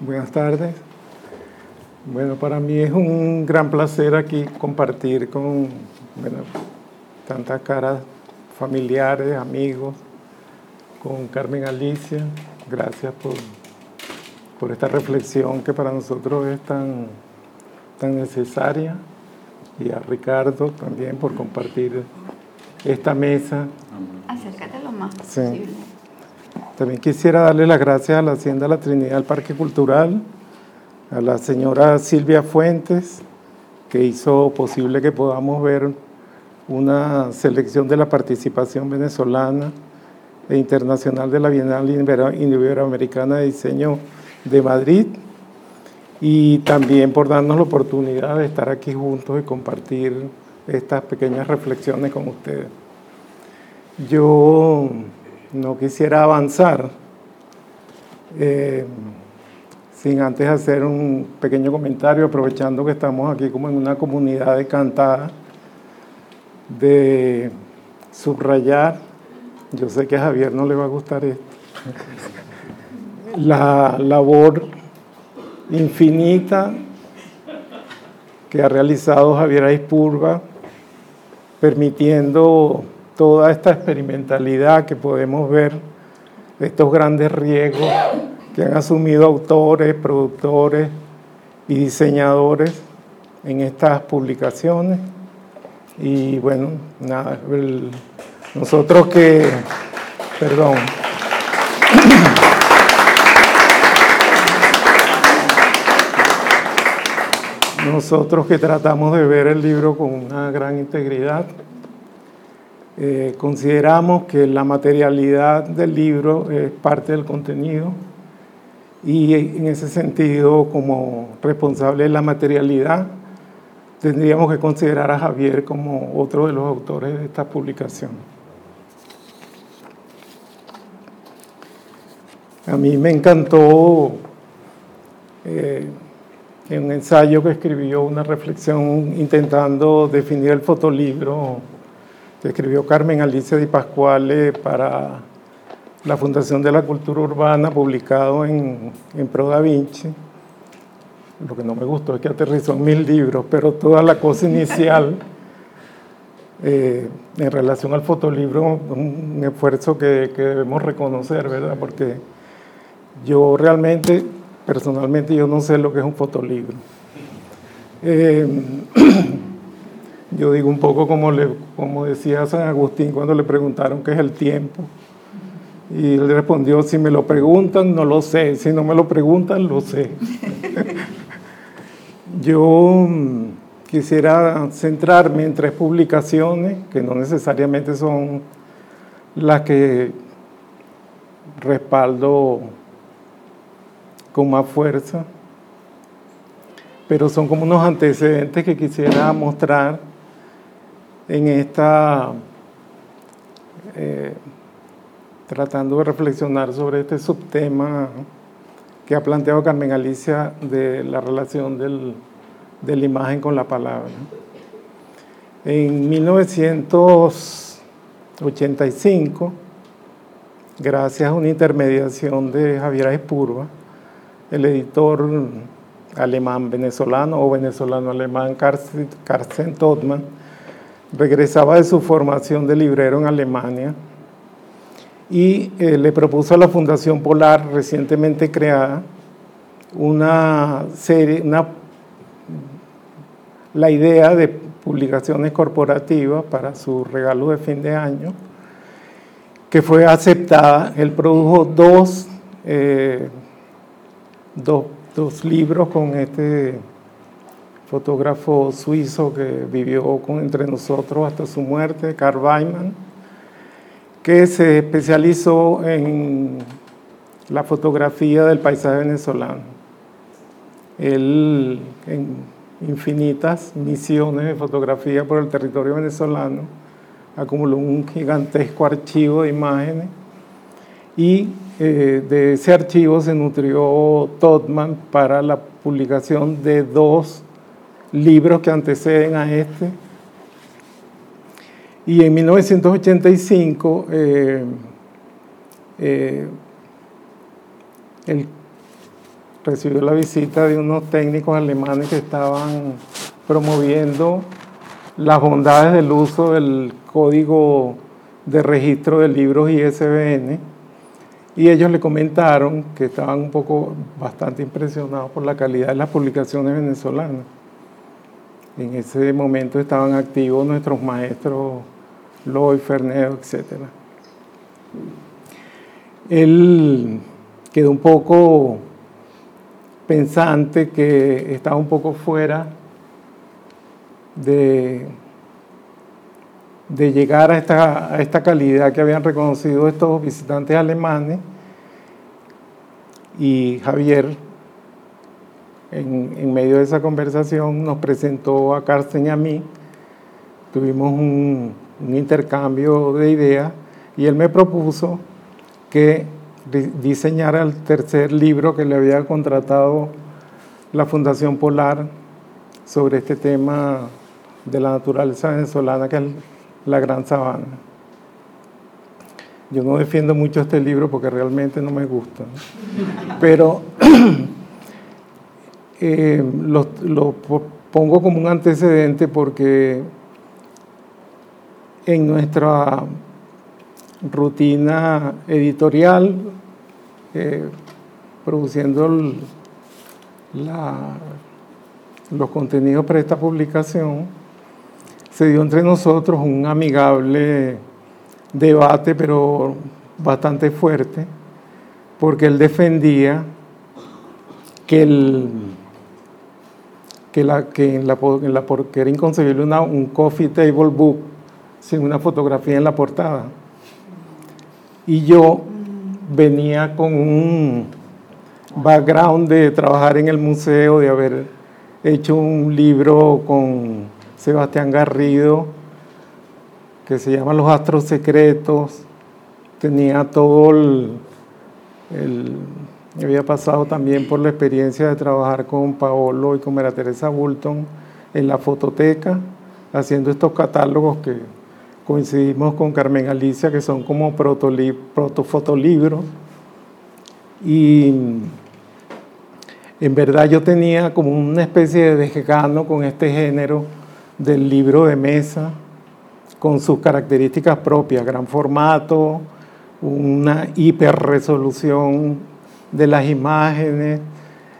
Buenas tardes. Bueno, para mí es un gran placer aquí compartir con tantas caras familiares, amigos, con Carmen Alicia. Gracias por, por esta reflexión que para nosotros es tan, tan necesaria. Y a Ricardo también por compartir esta mesa. Acércate lo más posible. También quisiera darle las gracias a la Hacienda La Trinidad del Parque Cultural, a la señora Silvia Fuentes, que hizo posible que podamos ver una selección de la participación venezolana e internacional de la Bienal Iberoamericana de Diseño de Madrid y también por darnos la oportunidad de estar aquí juntos y compartir estas pequeñas reflexiones con ustedes. Yo no quisiera avanzar eh, sin antes hacer un pequeño comentario, aprovechando que estamos aquí como en una comunidad de cantada, de subrayar, yo sé que a Javier no le va a gustar esto, la labor infinita que ha realizado Javier Aispurga, permitiendo toda esta experimentalidad que podemos ver, estos grandes riesgos que han asumido autores, productores y diseñadores en estas publicaciones. Y bueno, nada, nosotros que, perdón, nosotros que tratamos de ver el libro con una gran integridad, eh, consideramos que la materialidad del libro es parte del contenido y en ese sentido, como responsable de la materialidad, tendríamos que considerar a Javier como otro de los autores de esta publicación. A mí me encantó eh, en un ensayo que escribió, una reflexión intentando definir el fotolibro que escribió Carmen Alicia Di Pascuale para la Fundación de la Cultura Urbana, publicado en, en Pro Da Vinci. Lo que no me gustó es que aterrizó en mil libros, pero toda la cosa inicial eh, en relación al fotolibro, un esfuerzo que, que, debemos reconocer, ¿verdad? Porque yo realmente, personalmente, yo no sé lo que es un fotolibro. Eh, Yo digo un poco como, le, como decía San Agustín cuando le preguntaron qué es el tiempo. Y él respondió, si me lo preguntan, no lo sé. Si no me lo preguntan, lo sé. Yo mm, quisiera centrarme en tres publicaciones, que no necesariamente son las que respaldo con más fuerza, pero son como unos antecedentes que quisiera mostrar en esta, eh, tratando de reflexionar sobre este subtema que ha planteado Carmen Alicia de la relación del, de la imagen con la palabra. En 1985, gracias a una intermediación de Javier Espurba, el editor alemán venezolano o venezolano alemán Carsten Todman, regresaba de su formación de librero en Alemania y eh, le propuso a la Fundación Polar, recientemente creada, una serie, una, la idea de publicaciones corporativas para su regalo de fin de año, que fue aceptada. Él produjo dos, eh, dos, dos libros con este fotógrafo suizo que vivió con, entre nosotros hasta su muerte, Karl Weimann, que se especializó en la fotografía del paisaje venezolano. Él, en infinitas misiones de fotografía por el territorio venezolano, acumuló un gigantesco archivo de imágenes y eh, de ese archivo se nutrió Todman para la publicación de dos libros que anteceden a este. Y en 1985, eh, eh, recibió la visita de unos técnicos alemanes que estaban promoviendo las bondades del uso del código de registro de libros ISBN y ellos le comentaron que estaban un poco bastante impresionados por la calidad de las publicaciones venezolanas. En ese momento estaban activos nuestros maestros Loy, Ferneo, etc. Él quedó un poco pensante que estaba un poco fuera de, de llegar a esta, a esta calidad que habían reconocido estos visitantes alemanes y Javier en, medio de esa conversación nos presentó a Carsten y a mí, tuvimos un, un intercambio de ideas y él me propuso que diseñara el tercer libro que le había contratado la Fundación Polar sobre este tema de la naturaleza venezolana, que es la Gran Sabana. Yo no defiendo mucho este libro porque realmente no me gusta, pero eh, lo, pongo como un antecedente porque en nuestra rutina editorial, eh, produciendo los contenidos para esta publicación, se dio entre nosotros un amigable debate, pero bastante fuerte, porque él defendía que, el, que, la, que, en la, en la, era inconcebible una, un coffee table book sin una fotografía en la portada. Y yo venía con un background de trabajar en el museo, de haber hecho un libro con Sebastián Garrido que se llama Los Astros Secretos. Tenía todo el, había pasado también por la experiencia de trabajar con Paolo y con María Teresa Bulton en la fototeca, haciendo estos catálogos que coincidimos con Carmen Alicia, que son como protofotolibros. Y en verdad yo tenía como una especie de desgano con este género del libro de mesa, con sus características propias, gran formato, una hiperresolución de las imágenes,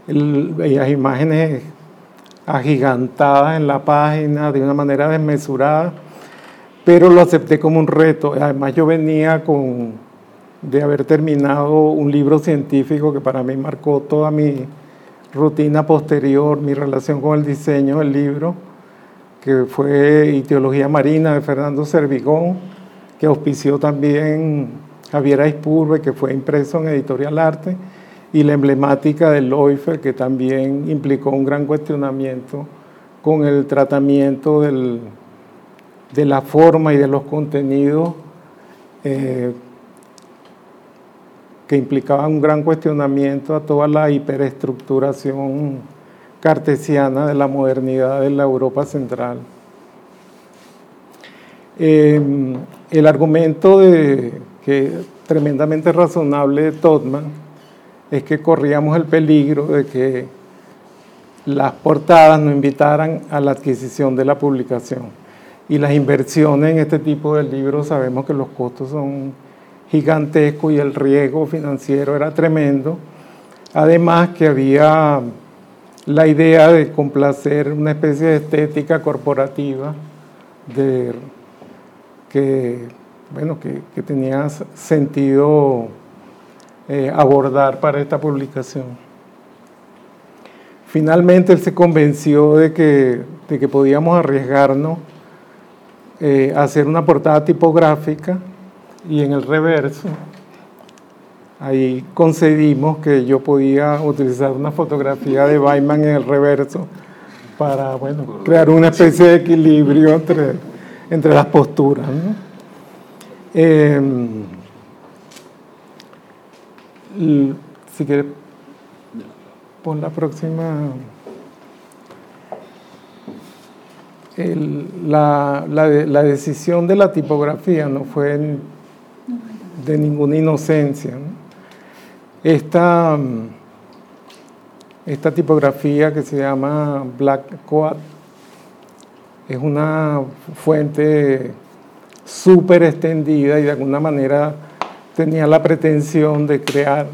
las imágenes agigantadas en la página de una manera desmesurada pero lo acepté como un reto. Además yo venía con, de haber terminado un libro científico que para mí marcó toda mi rutina posterior, mi relación con el diseño del libro, que fue Ideología Marina de Fernando Servigón, que auspició también Javier Aispurbe, que fue impreso en Editorial Arte, y la emblemática del Loifer, que también implicó un gran cuestionamiento con el tratamiento de la forma y de los contenidos eh, que implicaban un gran cuestionamiento a toda la hiperestructuración cartesiana de la modernidad de la Europa central. Em, el argumento de, que tremendamente razonable de Todman es que corríamos el peligro de que las portadas nos invitaran a la adquisición de la publicación y las inversiones en este tipo de libros sabemos que los costos son gigantescos y el riesgo financiero era tremendo. Además que había la idea de complacer una especie de estética corporativa de, que, bueno, que, tenía sentido eh, abordar para esta publicación. Finalmente él se convenció de que, de que podíamos arriesgarnos eh, hacer una portada tipográfica y en el reverso ahí concedimos que yo podía utilizar una fotografía de Weiman en el reverso para bueno, crear una especie de equilibrio entre, entre las posturas. Si quieres, pon la próxima. la, la, decisión de la tipografía no fue de ninguna inocencia. Esta, esta tipografía que se llama Black Coat. Es una fuente súper extendida y de alguna manera tenía la pretensión de crear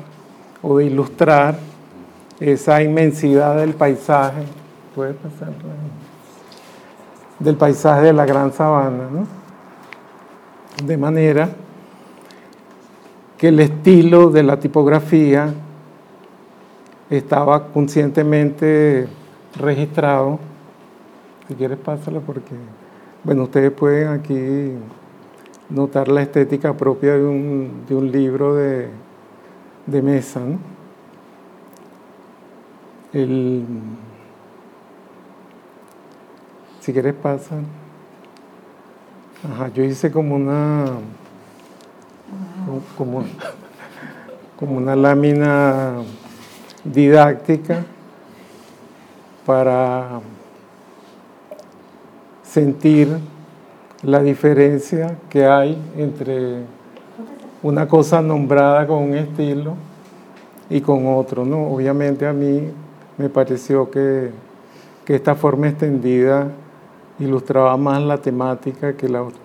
o de ilustrar esa inmensidad del paisaje. ¿Puede pasar? Del paisaje de la gran sabana, ¿no? De manera que el estilo de la tipografía estaba conscientemente registrado. Si quieres, pásalo porque, bueno, ustedes pueden aquí notar la estética propia de un, de un libro de, de mesa. El, si quieres, pasa. Ajá, yo hice como una como, como una lámina didáctica para sentir la diferencia que hay entre una cosa nombrada con un estilo y con otro. ¿no? Obviamente a mí me pareció que, que esta forma extendida ilustraba más la temática que la otra.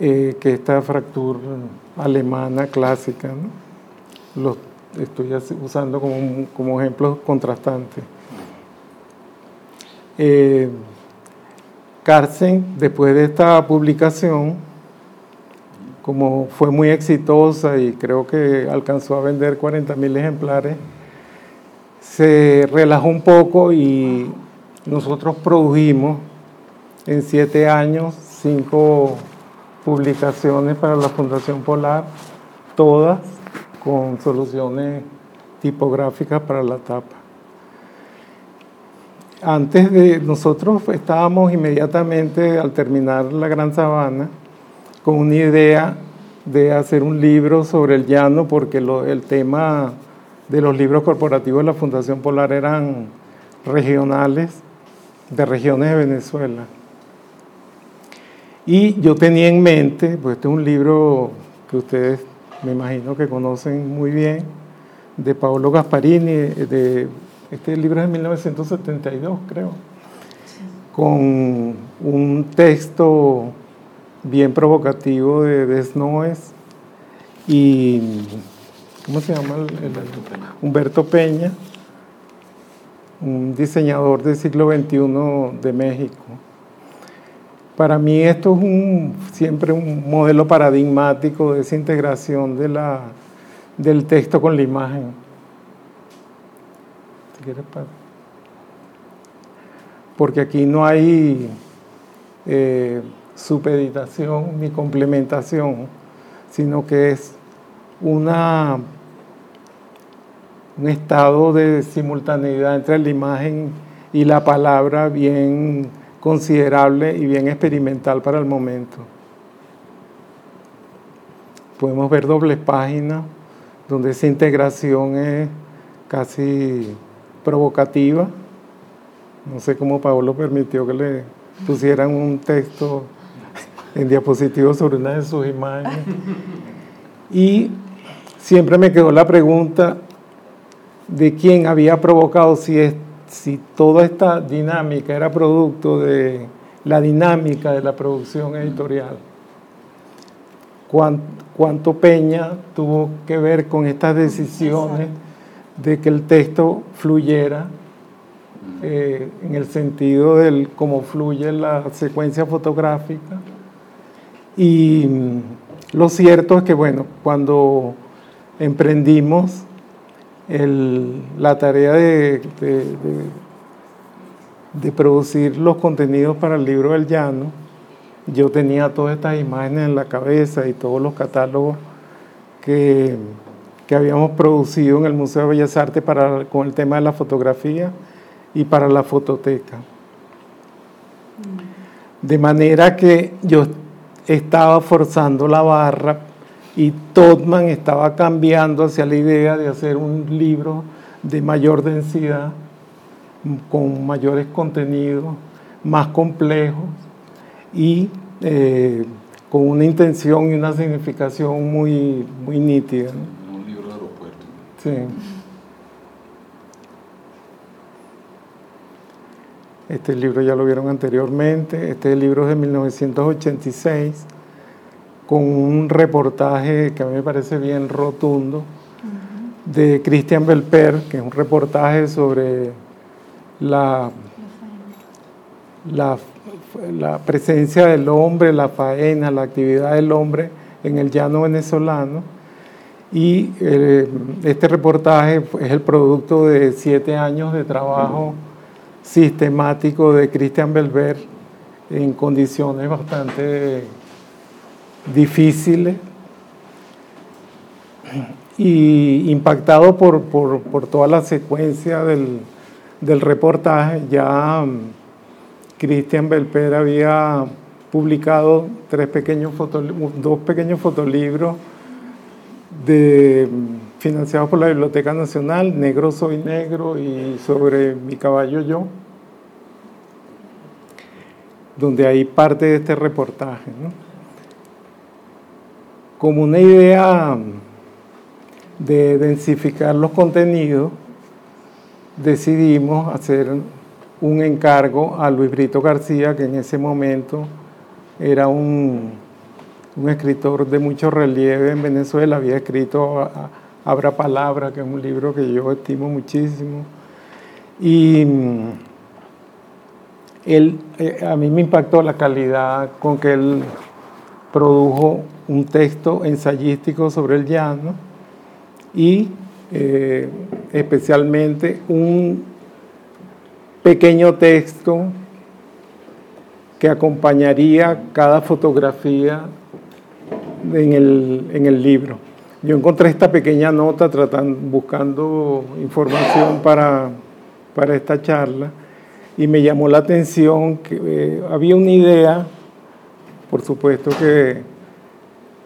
Eh, que esta fractura alemana clásica, ¿no? Estoy usando como, como ejemplos contrastantes. Eh, Carsten, después de esta publicación, como fue muy exitosa y creo que alcanzó a vender 40 mil ejemplares, se relajó un poco y nosotros produjimos en siete años cinco publicaciones para la Fundación Polar, todas con soluciones tipográficas para la tapa. Antes de nosotros estábamos inmediatamente al terminar la Gran Sabana con una idea de hacer un libro sobre el llano porque el tema de los libros corporativos de la Fundación Polar eran regionales de regiones de Venezuela. Y yo tenía en mente, pues este es un libro que ustedes me imagino que conocen muy bien, de Paolo Gasparini, de, este libro es de 1972 creo, con un texto bien provocativo de Desnoes y, ¿cómo se llama? Humberto Peña, un diseñador del siglo XXI de México. Para mí esto es un, siempre un modelo paradigmático de esa integración de la, del texto con la imagen. Porque aquí no hay eh, supeditación ni complementación, sino que es una, un estado de simultaneidad entre la imagen y la palabra bien considerable y bien experimental para el momento. Podemos ver dobles páginas donde esa integración es casi provocativa. No sé cómo Pablo permitió que le pusieran un texto en diapositivo sobre una de sus imágenes. Y siempre me quedó la pregunta de quién había provocado, si es si toda esta dinámica era producto de la dinámica de la producción editorial, cuánto Peña tuvo que ver con estas decisiones de que el texto fluyera eh, en el sentido del cómo fluye la secuencia fotográfica. Y mm, lo cierto es que, bueno, cuando emprendimos la tarea de, de, producir los contenidos para el libro del llano, yo tenía todas estas imágenes en la cabeza y todos los catálogos que, habíamos producido en el Museo de Bellas Artes para, con el tema de la fotografía y para la fototeca. De manera que yo estaba forzando la barra y Todman estaba cambiando hacia la idea de hacer un libro de mayor densidad, con mayores contenidos, más complejos y eh, con una intención y una significación muy, muy nítida. Aeropuerto. Sí. Este libro ya lo vieron anteriormente. Este libro es de 1986 con un reportaje que a mí me parece bien rotundo de Christian Belper, que es un reportaje sobre la, la, presencia del hombre, la faena, la actividad del hombre en el llano venezolano. Y eh, este reportaje es el producto de siete años de trabajo sistemático de Christian Belver en condiciones bastante difíciles y impactado por, toda la secuencia del, reportaje, ya mm, Cristian Belper había publicado tres pequeños dos pequeños fotolibros de, financiados por la Biblioteca Nacional, Negro Soy Negro y sobre mi caballo yo, donde hay parte de este reportaje. Como una idea de densificar los contenidos, decidimos hacer un encargo a Luis Brito García, que en ese momento era un, un escritor de mucho relieve en Venezuela, había escrito Abra Palabra, que es un libro que yo estimo muchísimo. Y mm, él, eh, a mí me impactó la calidad con que él produjo un texto ensayístico sobre el llano y eh, especialmente un pequeño texto que acompañaría cada fotografía en el, libro. Yo encontré esta pequeña nota tratando, buscando información para, para esta charla y me llamó la atención que eh, había una idea, por supuesto que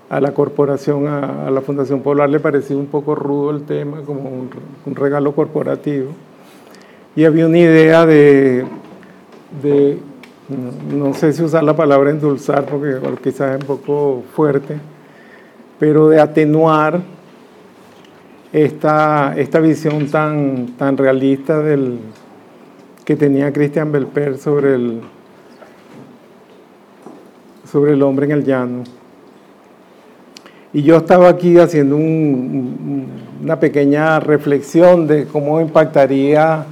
a la corporación, a, la Fundación Polar le parecía un poco rudo el tema, como un, regalo corporativo. Y había una idea de, no sé si usar la palabra endulzar, porque quizás es un poco fuerte, pero de atenuar esta, esta visión tan, tan realista del, que tenía Christian Belper sobre el, sobre el hombre en el llano. Y yo estaba aquí haciendo una pequeña reflexión de cómo impactaría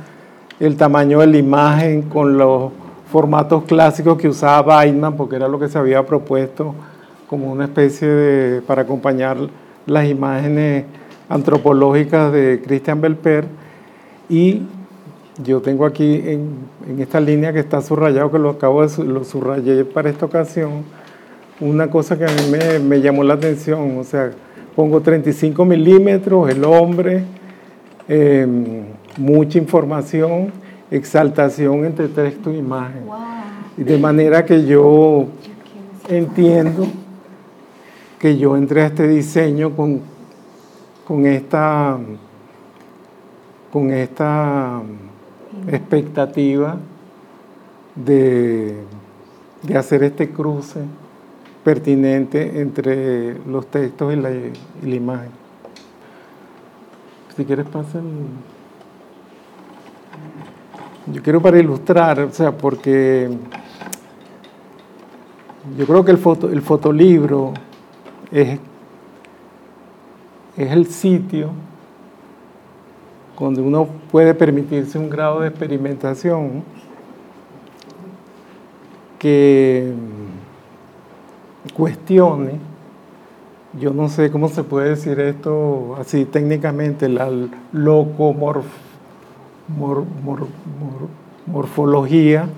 el tamaño de la imagen con los formatos clásicos que usaba Weidman, porque era lo que se había propuesto como una especie de, para acompañar las imágenes antropológicas de Christian Belper. Y yo tengo aquí en, esta línea que está subrayado, que lo acabo de lo subrayé para esta ocasión, una cosa que a mí me, llamó la atención, o sea, pongo 35 milímetros, el hombre, em, mucha información, exaltación entre texto e imagen. De manera que yo entiendo que yo entré a este diseño con, con esta con esta expectativa de, de hacer este cruce pertinente entre los textos y la, imagen. Si quieres pasar. Yo quiero para ilustrar, o sea, porque yo creo que el, foto, el fotolibro es, es el sitio donde uno puede permitirse un grado de experimentación que cuestione, yo no sé cómo se puede decir esto así técnicamente, la locomorfología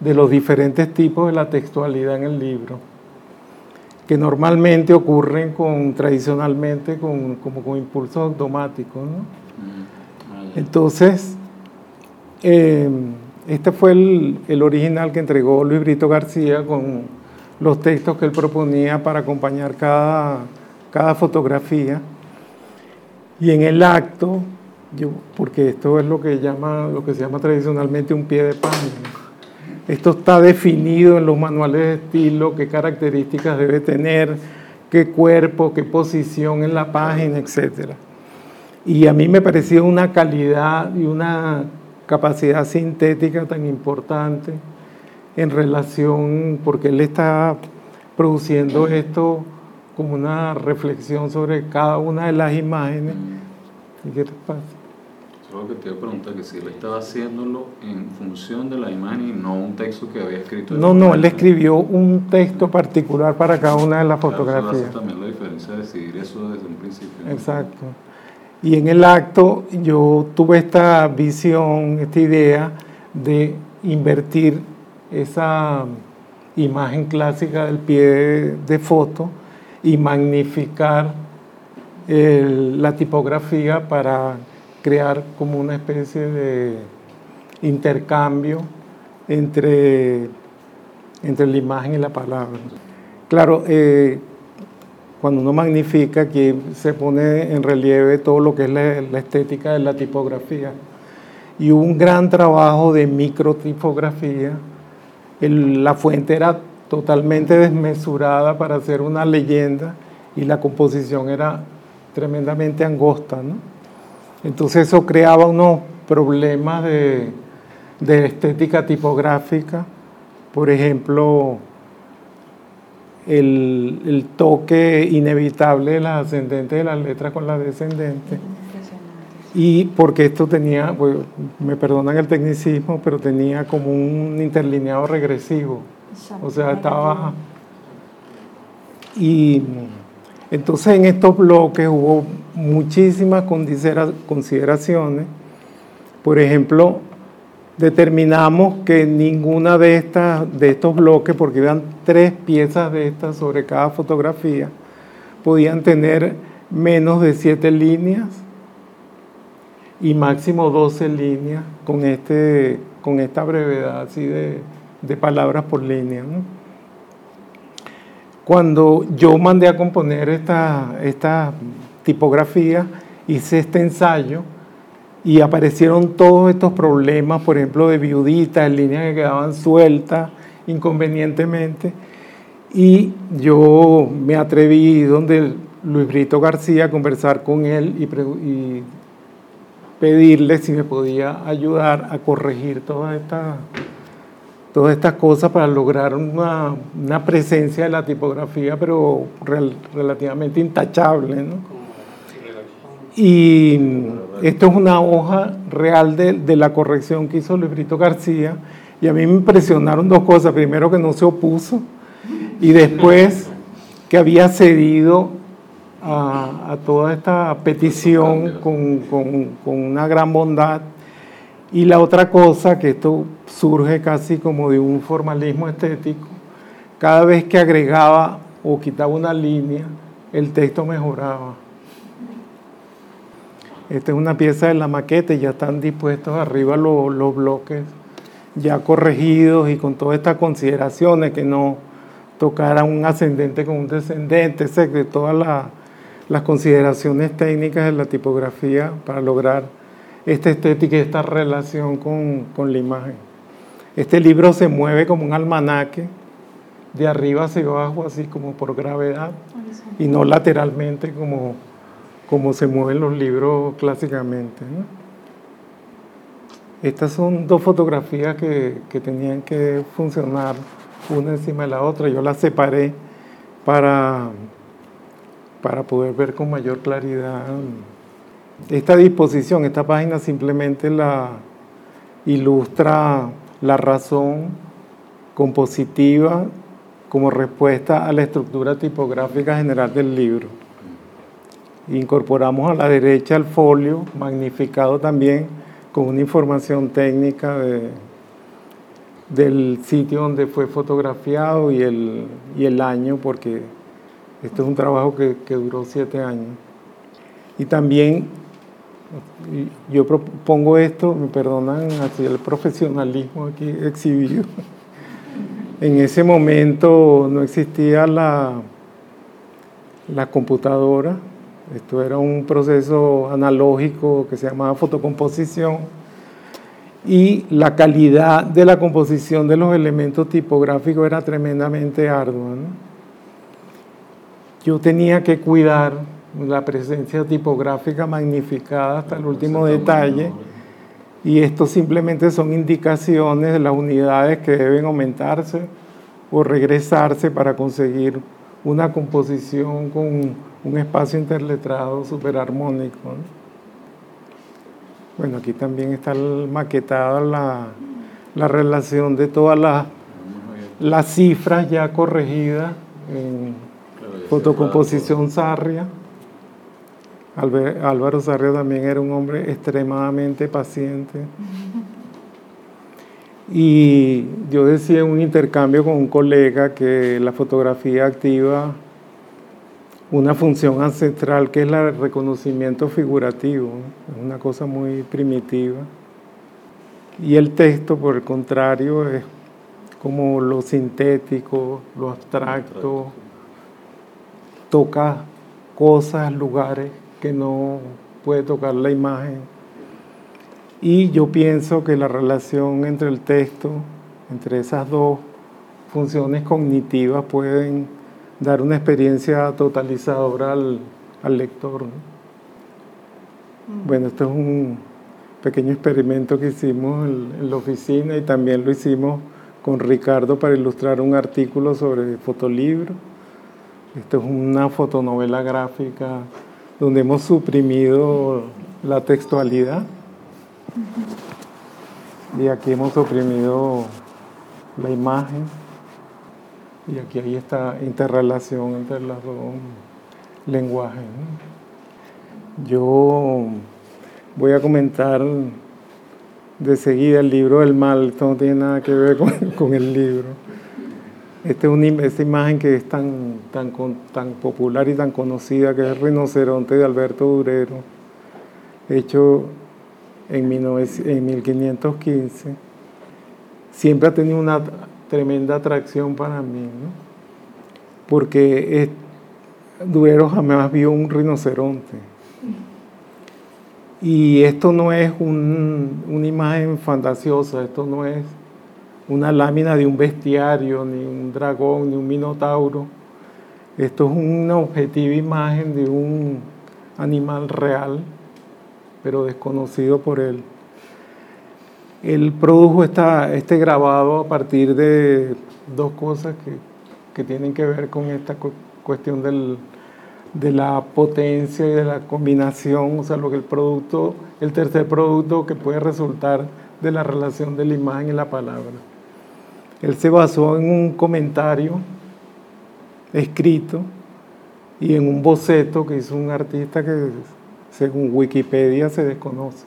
de los diferentes tipos de la textualidad en el libro, que normalmente ocurren con, tradicionalmente con, como con impulsos automáticos. Entonces, eh, este fue el, el original que entregó Luis Brito García con los textos que él proponía para acompañar cada, cada fotografía. Y en el acto, yo, porque esto es lo que, llama, lo que se llama tradicionalmente un pie de página. Esto está definido en los manuales de estilo, qué características debe tener, qué cuerpo, qué posición en la página, etc. Y a mí me parecía una calidad y una capacidad sintética tan importante en relación, porque él está produciendo esto como una reflexión sobre cada una de las imágenes. ¿Qué te pasa? Solo que te iba a preguntar que si él estaba haciéndolo en función de la imagen y no un texto que había escrito. No, no, él escribió un texto particular para cada una de las fotografías. Eso hace también la diferencia de decidir eso desde un principio. Exacto. Y en el acto yo tuve esta visión, esta idea de invertir esa imagen clásica del pie de, foto y magnificar la tipografía para crear como una especie de intercambio entre, entre la imagen y la palabra. Claro, eh, cuando uno magnifica, que se pone en relieve todo lo que es la, estética de la tipografía. Y un gran trabajo de microtipografía. la fuente era totalmente desmesurada para hacer una leyenda y la composición era tremendamente angosta. ¿no? Entonces eso creaba unos problemas de, de estética tipográfica. Por ejemplo, el, toque inevitable de las ascendentes de las letras con las descendentes. Y porque esto tenía, pues, me perdonan el tecnicismo, pero tenía como un interlineado regresivo. O sea, estaba... Y entonces en estos bloques hubo muchísimas consideraciones. Por ejemplo, determinamos que ninguna de estas de estos bloques, porque eran tres piezas de estas sobre cada fotografía, podían tener menos de siete líneas y máximo 12 líneas con, este, con esta brevedad así de, palabras por línea. Cuando yo mandé a componer esta, esta tipografía, hice este ensayo, y aparecieron todos estos problemas, por ejemplo, de viuditas, líneas que quedaban sueltas inconvenientemente. Y yo me atreví donde Luis Brito García a conversar con él y, pedirle si me podía ayudar a corregir todas estas todas estas cosas para lograr una, presencia de la tipografía, pero relativamente intachable. ¿no? Y esto es una hoja real de, la corrección que hizo Luis Brito García. Y a mí me impresionaron dos cosas. Primero que no se opuso y después que había cedido a, toda esta petición con, una gran bondad. Y la otra cosa, que esto surge casi como de un formalismo estético, cada vez que agregaba o quitaba una línea, el texto mejoraba. Esta es una pieza de la maqueta y ya están dispuestos arriba los, bloques ya corregidos y con todas estas consideraciones que no tocara un ascendente con un descendente, de todas las consideraciones técnicas de la tipografía para lograr esta estética y esta relación con, con la imagen. Este libro se mueve como un almanaque, de arriba hacia abajo, así como por gravedad, y no lateralmente como como se mueven los libros clásicamente. Estas son dos fotografías que, tenían que funcionar una encima de la otra. Yo las separé para, para poder ver con mayor claridad. Esta disposición, esta página simplemente la ilustra la razón compositiva como respuesta a la estructura tipográfica general del libro. Incorporamos a la derecha el folio, magnificado también con una información técnica del sitio donde fue fotografiado y el, el año, porque este es un trabajo que, duró siete años. Y también yo propongo esto, me perdonan así el profesionalismo aquí exhibido. En ese momento no existía la, la computadora, esto era un proceso analógico que se llamaba fotocomposición y la calidad de la composición de los elementos tipográficos era tremendamente ardua. Yo tenía que cuidar la presencia tipográfica magnificada hasta el último detalle y esto simplemente son indicaciones de las unidades que deben aumentarse o regresarse para conseguir una composición con un espacio interletrado superarmónico. Bueno, aquí también está maquetada la, la relación de todas las, las cifras ya corregidas en fotocomposición Sarria. Álvaro Sarria también era un hombre extremadamente paciente. Y yo decía en un intercambio con un colega que la fotografía activa una función ancestral que es el reconocimiento figurativo, es una cosa muy primitiva. Y el texto, por el contrario, es como lo sintético, lo abstracto, toca cosas, lugares que no puede tocar la imagen. Y yo pienso que la relación entre el texto, entre esas dos funciones cognitivas, pueden dar una experiencia totalizadora al, lector. Mm. Bueno, esto es un pequeño experimento que hicimos en, la oficina y también lo hicimos con Ricardo para ilustrar un artículo sobre fotolibro. Esto es una fotonovela gráfica donde hemos suprimido la textualidad. Y aquí hemos suprimido la imagen. Y aquí hay esta interrelación entre los dos lenguajes. Yo voy a comentar de seguida el libro del mal, esto no tiene nada que ver con, el libro. Esta es una, esta imagen que es tan, tan, tan popular y tan conocida, que es el rinoceronte de Alberto Durero, hecho en, en 1515. Siempre ha tenido una tremenda atracción para mí, porque Durero jamás vio un rinoceronte. Y esto no es una imagen fantasiosa, esto no es una lámina de un bestiario, ni un dragón, ni un minotauro. Esto es una objetiva imagen de un animal real, pero desconocido por él. Él produjo esta, este grabado a partir de dos cosas que, que tienen que ver con esta cuestión del, de la potencia y de la combinación, o sea, lo que el producto, el tercer producto que puede resultar de la relación de la imagen y la palabra. Él se basó en un comentario escrito y en un boceto que hizo un artista que según Wikipedia se desconoce.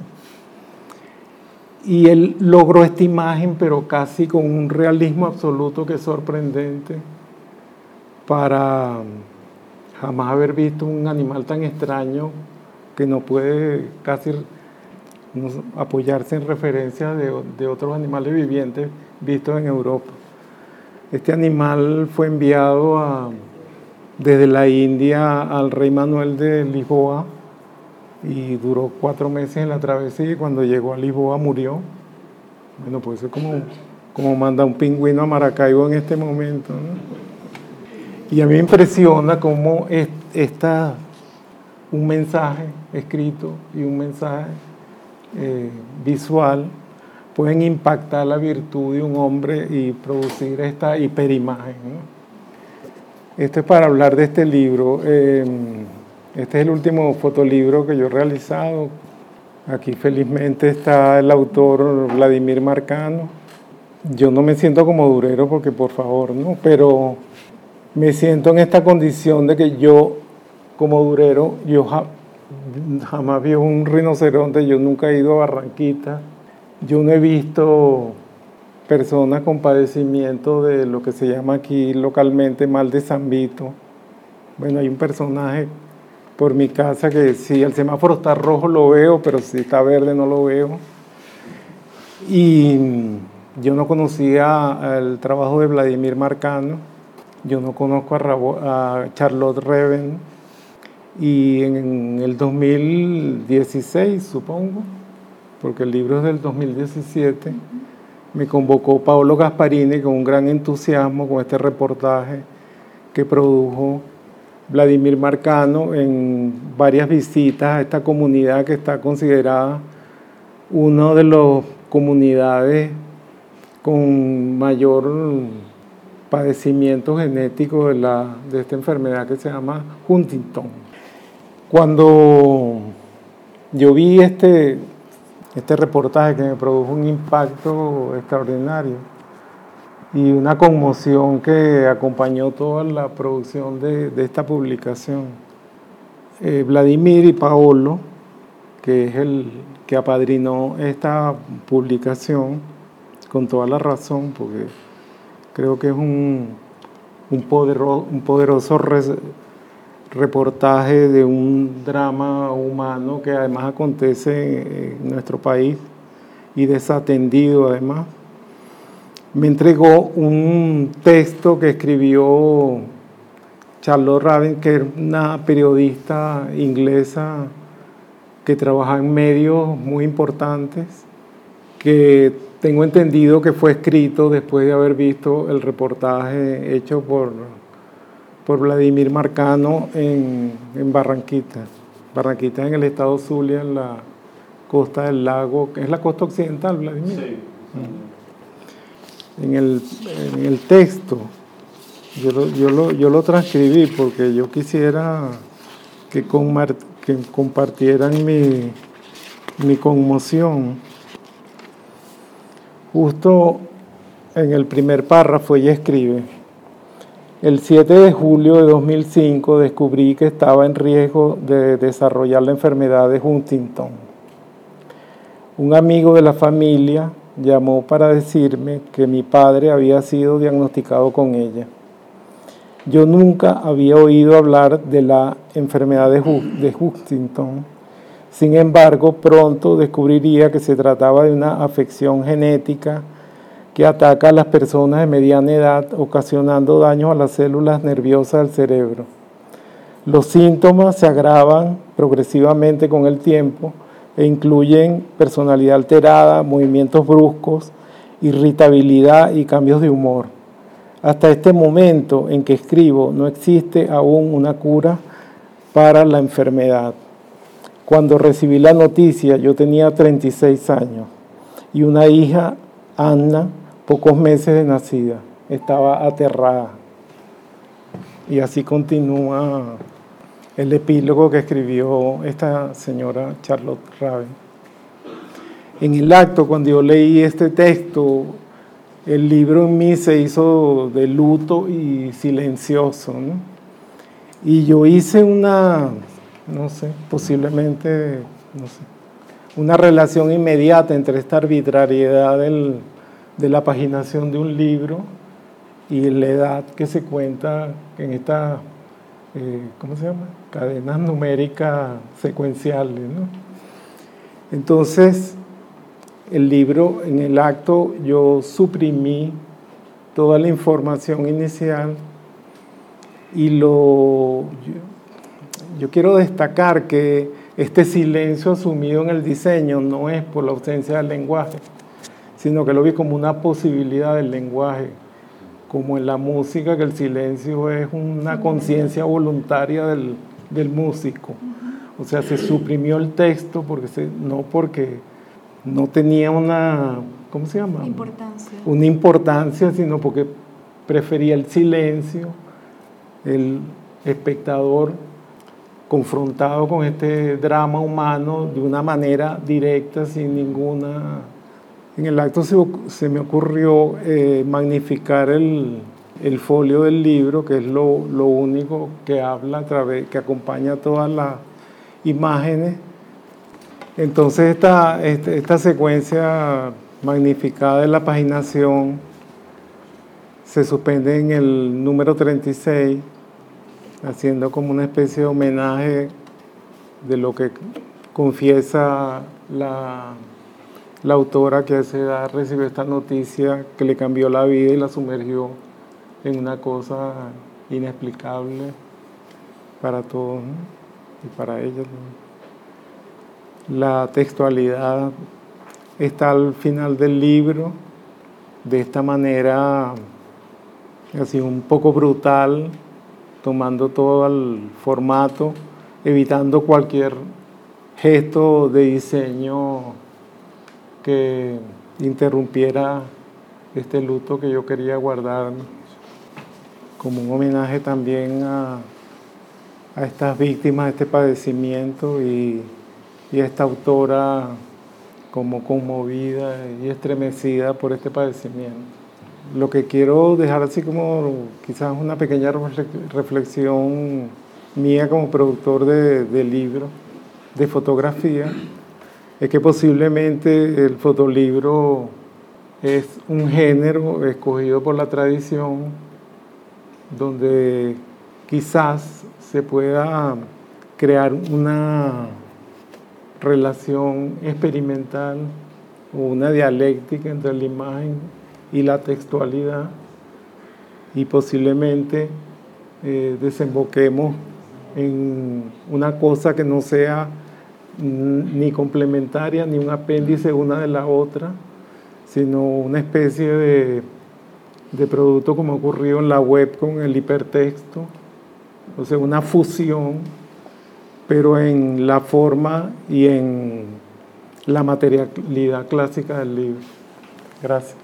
Y él logró esta imagen, pero casi con un realismo absoluto que es sorprendente para jamás haber visto un animal tan extraño que no puede casi apoyarse en referencia de, de otros animales vivientes vistos en Europa. Este animal fue enviado desde la India al rey Manuel de Lisboa y duró cuatro meses en la travesía y cuando llegó a Lisboa murió. Bueno, pues es como, como manda un pingüino a Maracaibo en este momento. Y a mí me impresiona cómo está un mensaje escrito y un mensaje eh, visual pueden impactar la virtud de un hombre y producir esta hiperimagen. Esto es para hablar de este libro. Eh, este es el último fotolibro que yo he realizado. Aquí felizmente está el autor Vladimir Marcano. Yo no me siento como durero porque por favor, ¿no? Pero me siento en esta condición de que yo como durero, yo jamás vi un rinoceronte, yo nunca he ido a Barranquita, yo no he visto personas con padecimiento de lo que se llama aquí localmente mal de Vito. Bueno, hay un personaje por mi casa que si el semáforo está rojo lo veo, pero si está verde no lo veo. Y yo no conocía el trabajo de Vladimir Marcano, yo no conozco a, Charlotte Reven, y en el 2016, supongo, porque el libro es del 2017, me convocó Paolo Gasparini con un gran entusiasmo con este reportaje que produjo Vladimir Marcano en varias visitas a esta comunidad que está considerada una de las comunidades con mayor padecimiento genético de, la, de esta enfermedad que se llama Huntington. Cuando yo vi este, este reportaje que me produjo un impacto extraordinario y una conmoción que acompañó toda la producción de, esta publicación. Eh, Vladimir y Paolo, que es el que apadrinó esta publicación, con toda la razón, porque creo que es un, un, un poderoso reportaje de un drama humano que además acontece en nuestro país y desatendido además. Me entregó un texto que escribió Charlotte Raven, que es una periodista inglesa que trabaja en medios muy importantes, que tengo entendido que fue escrito después de haber visto el reportaje hecho por por Vladimir Marcano en, Barranquita. Barranquita en el estado Zulia, en la costa del lago, que es la costa occidental, Vladimir. Sí. En, el, en el texto, yo lo, yo, lo, yo lo transcribí porque yo quisiera que, que compartieran mi, mi conmoción. Justo en el primer párrafo ella escribe, el 7 de julio de 2005 descubrí que estaba en riesgo de desarrollar la enfermedad de Huntington. Un amigo de la familia llamó para decirme que mi padre había sido diagnosticado con ella. Yo nunca había oído hablar de la enfermedad de, Huntington. Sin embargo, pronto descubriría que se trataba de una afección genética que ataca a las personas de mediana edad, ocasionando daños a las células nerviosas del cerebro. Los síntomas se agravan progresivamente con el tiempo e incluyen personalidad alterada, movimientos bruscos, irritabilidad y cambios de humor. Hasta este momento en que escribo no existe aún una cura para la enfermedad. Cuando recibí la noticia yo tenía 36 años y una hija, Anna, pocos meses de nacida, estaba aterrada. Y así continúa el epílogo que escribió esta señora Charlotte Raven. En el acto, cuando yo leí este texto, el libro en mí se hizo de luto y silencioso. Y yo hice una, no sé, posiblemente, no sé, una relación inmediata entre esta arbitrariedad del, de la paginación de un libro y la edad que se cuenta en esta, eh, ¿cómo se llama? Cadenas numéricas secuenciales. Entonces, el libro, en el acto, yo suprimí toda la información inicial y lo, yo quiero destacar que este silencio asumido en el diseño no es por la ausencia del lenguaje, sino que lo vi como una posibilidad del lenguaje, como en la música, que el silencio es una conciencia voluntaria del, músico. O sea, se suprimió el texto porque no porque no tenía una, ¿cómo se llama? Importancia. Una importancia, sino porque prefería el silencio, el espectador confrontado con este drama humano de una manera directa, sin ninguna en el acto se, me ocurrió eh, magnificar el, folio del libro, que es lo, único que habla a través, que acompaña todas las imágenes. Entonces este, esta, secuencia magnificada de la paginación se suspende en el número 36, haciendo como una especie de homenaje de lo que confiesa la la autora que a esa edad recibió esta noticia que le cambió la vida y la sumergió en una cosa inexplicable para todos y para ellos. La textualidad está al final del libro de esta manera así un poco brutal, tomando todo el formato, evitando cualquier gesto de diseño que interrumpiera este luto que yo quería guardar como un homenaje también a, estas víctimas de este padecimiento y, y a esta autora como conmovida y estremecida por este padecimiento. Lo que quiero dejar así como quizás una pequeña reflexión mía como productor de, de libros, de fotografía, es que posiblemente el fotolibro es un género escogido por la tradición donde quizás se pueda crear una relación experimental o una dialéctica entre la imagen y la textualidad y posiblemente eh, desemboquemos en una cosa que no sea ni complementaria ni un apéndice una de la otra, sino una especie de, de producto como ocurrió en la web con el hipertexto, o sea, una fusión pero en la forma y en la materialidad clásica del libro. Gracias.